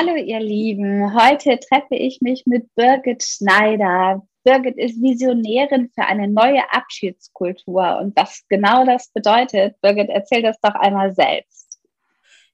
Hallo ihr Lieben, heute treffe ich mich mit Birgit Schneider. Birgit ist Visionärin für eine neue Abschiedskultur und was genau das bedeutet, Birgit, erzähl das doch einmal selbst.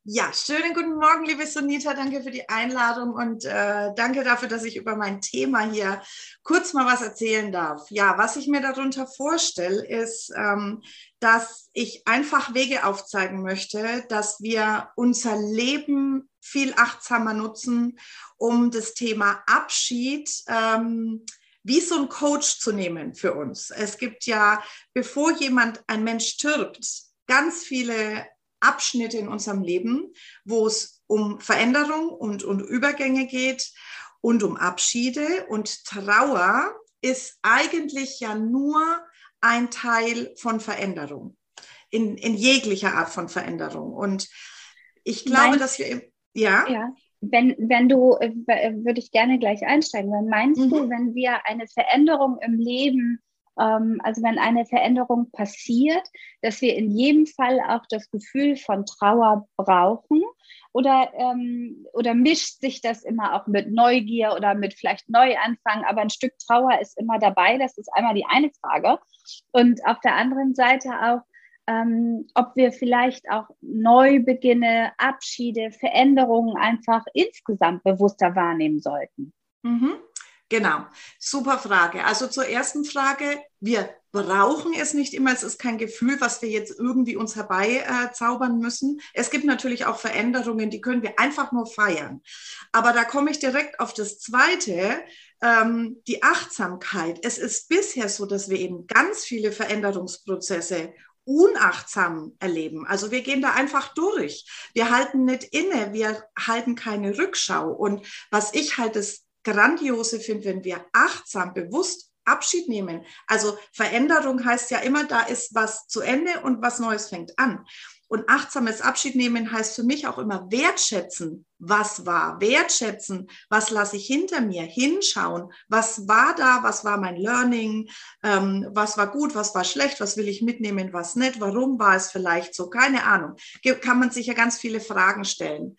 Ja, schönen guten Morgen, liebe Sunita. Danke für die Einladung und äh, danke dafür, dass ich über mein Thema hier kurz mal was erzählen darf. Ja, was ich mir darunter vorstelle, ist, ähm, dass ich einfach Wege aufzeigen möchte, dass wir unser Leben viel achtsamer nutzen, um das Thema Abschied ähm, wie so ein Coach zu nehmen für uns. Es gibt ja, bevor jemand, ein Mensch stirbt, ganz viele Abschnitte in unserem Leben, wo es um Veränderung und, und Übergänge geht und um Abschiede. Und Trauer ist eigentlich ja nur ein Teil von Veränderung, in, in jeglicher Art von Veränderung. Und ich glaube, Meinst, dass wir ja. Ja. Wenn, wenn du, äh, würde ich gerne gleich einsteigen, weil meinst mhm. du, wenn wir eine Veränderung im Leben, also wenn eine Veränderung passiert, dass wir in jedem Fall auch das Gefühl von Trauer brauchen? Oder, ähm, oder mischt sich das immer auch mit Neugier oder mit vielleicht Neuanfang, aber ein Stück Trauer ist immer dabei? Das ist einmal die eine Frage. Und auf der anderen Seite auch, ähm, ob wir vielleicht auch Neubeginne, Abschiede, Veränderungen einfach insgesamt bewusster wahrnehmen sollten. Mhm. Genau, super Frage. Also zur ersten Frage, wir brauchen es nicht immer, es ist kein Gefühl, was wir jetzt irgendwie uns herbeizaubern äh, müssen. Es gibt natürlich auch Veränderungen, die können wir einfach nur feiern. Aber da komme ich direkt auf das Zweite, ähm, die Achtsamkeit. Es ist bisher so, dass wir eben ganz viele Veränderungsprozesse unachtsam erleben. Also wir gehen da einfach durch. Wir halten nicht inne, wir halten keine Rückschau. Und was ich halt das Grandiose finde, wenn wir achtsam, bewusst Abschied nehmen. Also Veränderung heißt ja immer, da ist was zu Ende und was Neues fängt an. Und achtsames Abschied nehmen heißt für mich auch immer wertschätzen, was war, wertschätzen, was lasse ich hinter mir, hinschauen, was war da, was war mein Learning, ähm, was war gut, was war schlecht, was will ich mitnehmen, was nicht, warum war es vielleicht so, keine Ahnung. Kann man sich ja ganz viele Fragen stellen.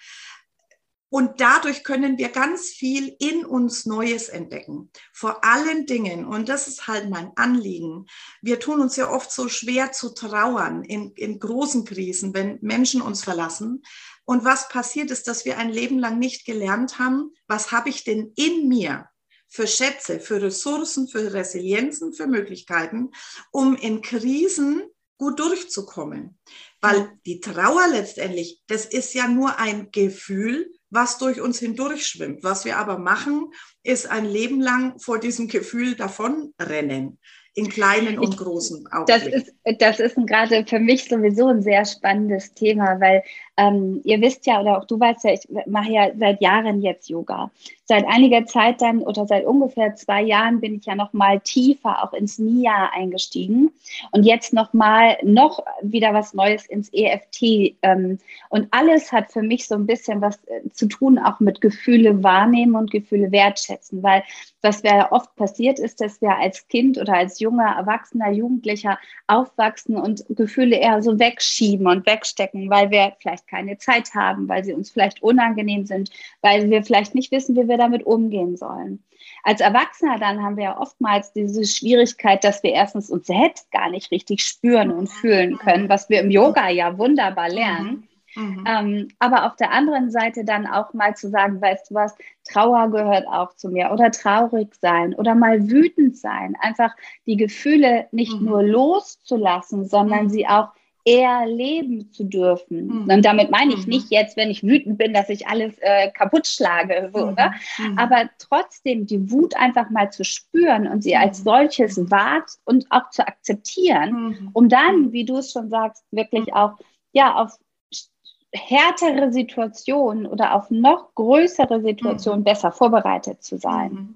Und dadurch können wir ganz viel in uns Neues entdecken. Vor allen Dingen, und das ist halt mein Anliegen, wir tun uns ja oft so schwer zu trauern in, in großen Krisen, wenn Menschen uns verlassen. Und was passiert ist, dass wir ein Leben lang nicht gelernt haben, was habe ich denn in mir für Schätze, für Ressourcen, für Resilienzen, für Möglichkeiten, um in Krisen gut durchzukommen. Weil die Trauer letztendlich, das ist ja nur ein Gefühl, was durch uns hindurch schwimmt. Was wir aber machen, ist ein Leben lang vor diesem Gefühl davonrennen in kleinen und großen Augenblicken. Das ist, das ist gerade für mich sowieso ein sehr spannendes Thema, weil ähm, ihr wisst ja, oder auch du weißt ja, ich mache ja seit Jahren jetzt Yoga. Seit einiger Zeit dann oder seit ungefähr zwei Jahren bin ich ja noch mal tiefer auch ins NIA eingestiegen und jetzt noch mal noch wieder was Neues ins EFT. Ähm, und alles hat für mich so ein bisschen was äh, zu tun auch mit Gefühle wahrnehmen und Gefühle wertschätzen, weil was ja oft passiert ist, dass wir als Kind oder als junger Erwachsener, Jugendlicher aufwachsen und Gefühle eher so wegschieben und wegstecken, weil wir vielleicht keine Zeit haben, weil sie uns vielleicht unangenehm sind, weil wir vielleicht nicht wissen, wie wir damit umgehen sollen. Als Erwachsener dann haben wir ja oftmals diese Schwierigkeit, dass wir erstens uns selbst gar nicht richtig spüren und fühlen können, was wir im Yoga ja wunderbar lernen. Mhm. Ähm, aber auf der anderen Seite dann auch mal zu sagen, weißt du was, Trauer gehört auch zu mir oder traurig sein oder mal wütend sein. Einfach die Gefühle nicht mhm. nur loszulassen, sondern mhm. sie auch erleben zu dürfen. Mhm. Und damit meine ich mhm. nicht jetzt, wenn ich wütend bin, dass ich alles äh, kaputt schlage, so, mhm. mhm. aber trotzdem die Wut einfach mal zu spüren und sie als mhm. solches wahrt und auch zu akzeptieren, um dann, wie du es schon sagst, wirklich auch ja auf härtere Situationen oder auf noch größere Situationen besser vorbereitet zu sein.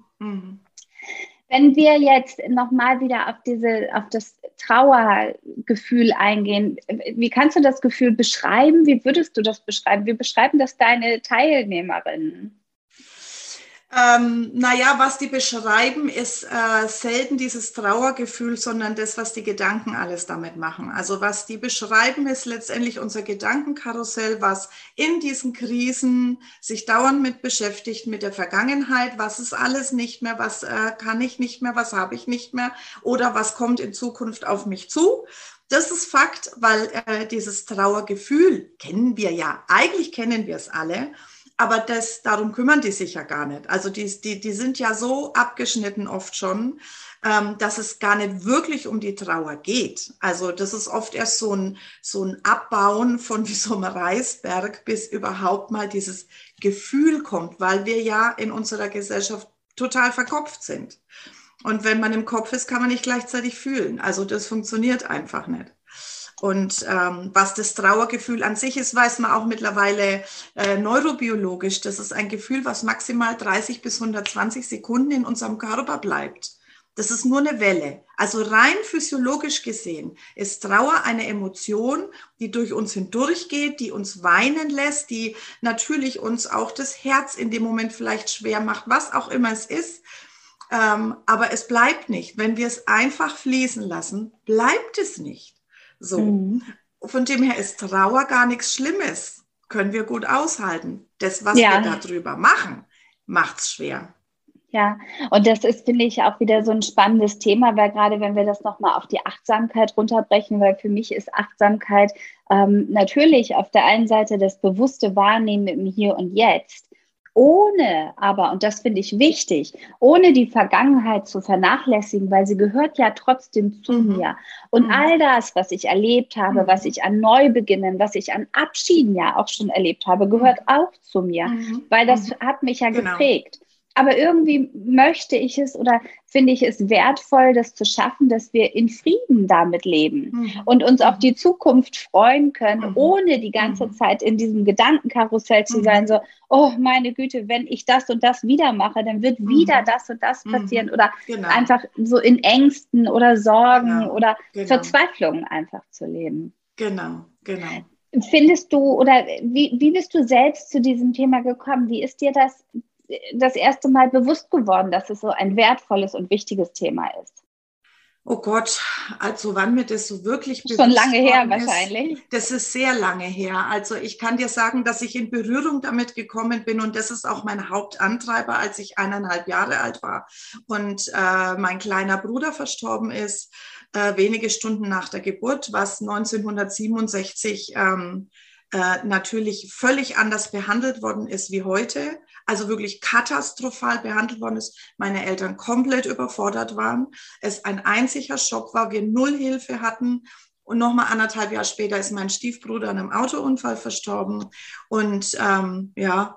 Wenn wir jetzt nochmal wieder auf diese, auf das Trauergefühl eingehen, wie kannst du das Gefühl beschreiben? Wie würdest du das beschreiben? Wie beschreiben das deine Teilnehmerinnen? Ähm, naja, was die beschreiben, ist äh, selten dieses Trauergefühl, sondern das, was die Gedanken alles damit machen. Also was die beschreiben, ist letztendlich unser Gedankenkarussell, was in diesen Krisen sich dauernd mit beschäftigt, mit der Vergangenheit, was ist alles nicht mehr, was äh, kann ich nicht mehr, was habe ich nicht mehr? Oder was kommt in Zukunft auf mich zu. Das ist Fakt, weil äh, dieses Trauergefühl kennen wir ja, eigentlich kennen wir es alle aber das, darum kümmern die sich ja gar nicht. Also die, die, die sind ja so abgeschnitten oft schon, ähm, dass es gar nicht wirklich um die Trauer geht. Also das ist oft erst so ein, so ein Abbauen von wie so einem Reisberg, bis überhaupt mal dieses Gefühl kommt, weil wir ja in unserer Gesellschaft total verkopft sind. Und wenn man im Kopf ist, kann man nicht gleichzeitig fühlen. Also das funktioniert einfach nicht. Und ähm, was das Trauergefühl an sich ist, weiß man auch mittlerweile äh, neurobiologisch. Das ist ein Gefühl, was maximal 30 bis 120 Sekunden in unserem Körper bleibt. Das ist nur eine Welle. Also rein physiologisch gesehen ist Trauer eine Emotion, die durch uns hindurchgeht, die uns weinen lässt, die natürlich uns auch das Herz in dem Moment vielleicht schwer macht, was auch immer es ist. Ähm, aber es bleibt nicht. Wenn wir es einfach fließen lassen, bleibt es nicht. So. Mhm. Von dem her ist Trauer gar nichts Schlimmes. Können wir gut aushalten. Das, was ja. wir darüber machen, macht es schwer. Ja, und das ist, finde ich, auch wieder so ein spannendes Thema, weil gerade wenn wir das nochmal auf die Achtsamkeit runterbrechen, weil für mich ist Achtsamkeit ähm, natürlich auf der einen Seite das bewusste Wahrnehmen im Hier und Jetzt ohne aber, und das finde ich wichtig, ohne die Vergangenheit zu vernachlässigen, weil sie gehört ja trotzdem zu mhm. mir. Und mhm. all das, was ich erlebt habe, mhm. was ich an Neubeginnen, was ich an Abschieden ja auch schon erlebt habe, gehört mhm. auch zu mir, mhm. weil das mhm. hat mich ja genau. geprägt aber irgendwie möchte ich es oder finde ich es wertvoll, das zu schaffen, dass wir in Frieden damit leben mhm. und uns auf die Zukunft freuen können, mhm. ohne die ganze mhm. Zeit in diesem Gedankenkarussell zu sein, mhm. so, oh meine Güte, wenn ich das und das wieder mache, dann wird wieder mhm. das und das mhm. passieren oder genau. einfach so in Ängsten oder Sorgen genau. oder genau. Verzweiflungen einfach zu leben. Genau, genau. Findest du oder wie, wie bist du selbst zu diesem Thema gekommen? Wie ist dir das das erste Mal bewusst geworden, dass es so ein wertvolles und wichtiges Thema ist? Oh Gott, also wann mir das so wirklich bewusst Schon lange her ist, wahrscheinlich. Das ist sehr lange her. Also ich kann dir sagen, dass ich in Berührung damit gekommen bin und das ist auch mein Hauptantreiber, als ich eineinhalb Jahre alt war und äh, mein kleiner Bruder verstorben ist, äh, wenige Stunden nach der Geburt, was 1967 ähm, äh, natürlich völlig anders behandelt worden ist wie heute also wirklich katastrophal behandelt worden ist, meine Eltern komplett überfordert waren, es ein einziger Schock war, wir null Hilfe hatten. Und nochmal anderthalb Jahre später ist mein Stiefbruder in einem Autounfall verstorben. Und ähm, ja,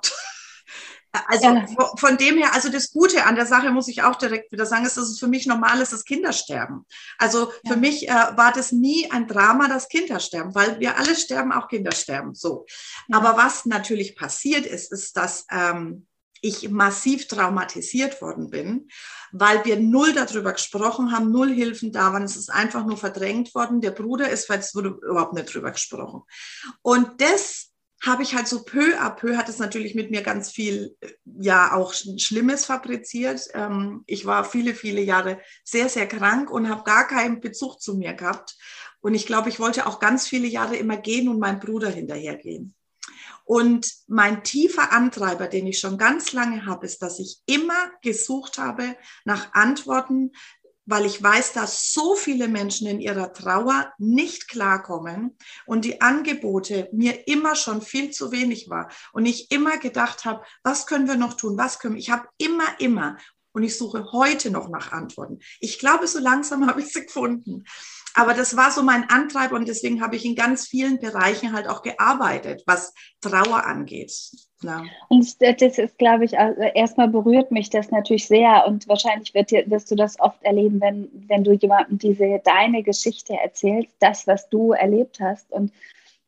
also ja. von dem her, also das Gute an der Sache muss ich auch direkt wieder sagen, ist, dass es für mich normal ist, das Kindersterben. Also ja. für mich äh, war das nie ein Drama, das Kindersterben, weil wir alle sterben, auch Kinder sterben. So. Ja. Aber was natürlich passiert ist, ist, dass ähm, ich massiv traumatisiert worden bin, weil wir null darüber gesprochen haben, null Hilfen da waren. Es ist einfach nur verdrängt worden. Der Bruder ist, weil es wurde überhaupt nicht drüber gesprochen. Und das habe ich halt so peu à peu, hat es natürlich mit mir ganz viel, ja, auch Schlimmes fabriziert. Ähm, ich war viele, viele Jahre sehr, sehr krank und habe gar keinen Bezug zu mir gehabt. Und ich glaube, ich wollte auch ganz viele Jahre immer gehen und meinem Bruder hinterhergehen. Und mein tiefer Antreiber, den ich schon ganz lange habe, ist, dass ich immer gesucht habe nach Antworten, weil ich weiß, dass so viele Menschen in ihrer Trauer nicht klarkommen und die Angebote mir immer schon viel zu wenig war und ich immer gedacht habe, was können wir noch tun? Was können wir? Ich habe immer, immer und ich suche heute noch nach Antworten. Ich glaube, so langsam habe ich sie gefunden. Aber das war so mein Antreiber und deswegen habe ich in ganz vielen Bereichen halt auch gearbeitet, was Trauer angeht. Ja. Und das ist, glaube ich, also erstmal berührt mich das natürlich sehr und wahrscheinlich wird wirst du das oft erleben, wenn, wenn du jemandem diese deine Geschichte erzählst, das, was du erlebt hast. Und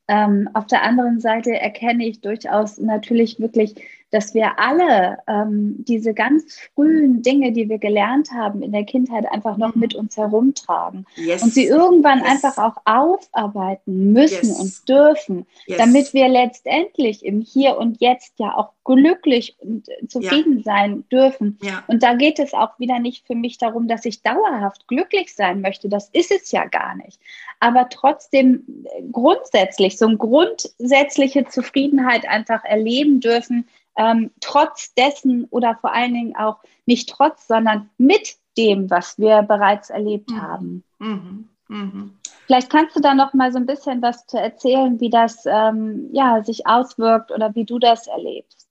Ähm, auf der anderen Seite erkenne ich durchaus natürlich wirklich dass wir alle ähm, diese ganz frühen Dinge, die wir gelernt haben in der Kindheit, einfach noch mhm. mit uns herumtragen yes. und sie irgendwann yes. einfach auch aufarbeiten müssen yes. und dürfen, damit wir letztendlich im Hier und Jetzt ja auch glücklich und zufrieden ja. sein dürfen. Ja. Und da geht es auch wieder nicht für mich darum, dass ich dauerhaft glücklich sein möchte. Das ist es ja gar nicht. Aber trotzdem grundsätzlich, so eine grundsätzliche Zufriedenheit einfach erleben dürfen, ähm, trotz dessen oder vor allen Dingen auch nicht trotz, sondern mit dem, was wir bereits erlebt mhm. haben. Mhm. Mhm. Vielleicht kannst du da noch mal so ein bisschen was zu erzählen, wie das ähm, ja, sich auswirkt oder wie du das erlebst.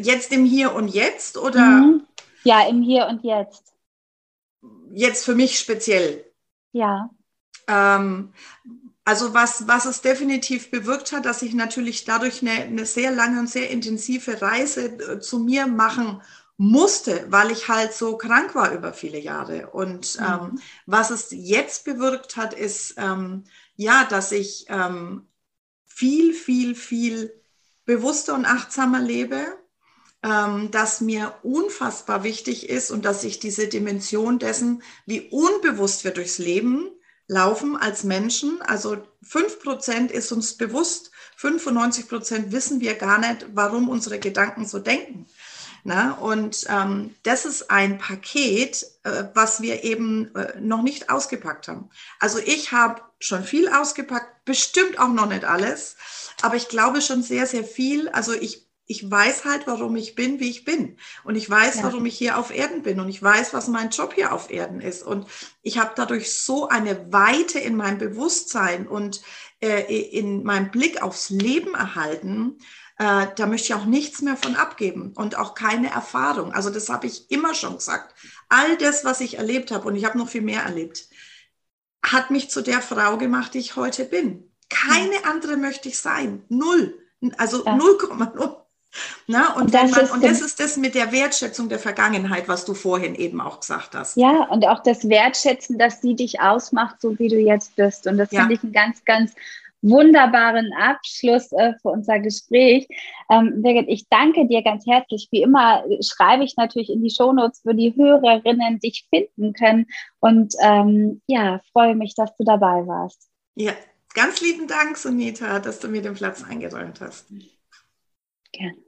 Jetzt im Hier und Jetzt oder? Mhm. Ja, im Hier und Jetzt. Jetzt für mich speziell. Ja. Ähm, also was, was es definitiv bewirkt hat, dass ich natürlich dadurch eine, eine sehr lange und sehr intensive Reise äh, zu mir machen musste, weil ich halt so krank war über viele Jahre. Und mhm. ähm, was es jetzt bewirkt hat, ist ähm, ja, dass ich ähm, viel, viel, viel bewusster und achtsamer lebe, ähm, dass mir unfassbar wichtig ist und dass ich diese Dimension dessen, wie unbewusst wir durchs Leben laufen als Menschen. Also 5% ist uns bewusst, 95% wissen wir gar nicht, warum unsere Gedanken so denken. Na, und ähm, das ist ein Paket, äh, was wir eben äh, noch nicht ausgepackt haben. Also ich habe schon viel ausgepackt, bestimmt auch noch nicht alles, aber ich glaube schon sehr, sehr viel. Also ich ich weiß halt, warum ich bin, wie ich bin. Und ich weiß, ja. warum ich hier auf Erden bin. Und ich weiß, was mein Job hier auf Erden ist. Und ich habe dadurch so eine Weite in meinem Bewusstsein und äh, in meinem Blick aufs Leben erhalten. Äh, da möchte ich auch nichts mehr von abgeben und auch keine Erfahrung. Also das habe ich immer schon gesagt. All das, was ich erlebt habe, und ich habe noch viel mehr erlebt, hat mich zu der Frau gemacht, die ich heute bin. Keine andere möchte ich sein. Null. Also 0,0. Na, und, das man, und das ist das mit der Wertschätzung der Vergangenheit, was du vorhin eben auch gesagt hast. Ja, und auch das Wertschätzen, dass sie dich ausmacht, so wie du jetzt bist. Und das ja. finde ich einen ganz, ganz wunderbaren Abschluss äh, für unser Gespräch. Ähm, Birgit, ich danke dir ganz herzlich. Wie immer schreibe ich natürlich in die Shownotes, wo die Hörerinnen dich finden können. Und ähm, ja, freue mich, dass du dabei warst. Ja, ganz lieben Dank, Sunita, dass du mir den Platz eingeräumt hast. Gerne.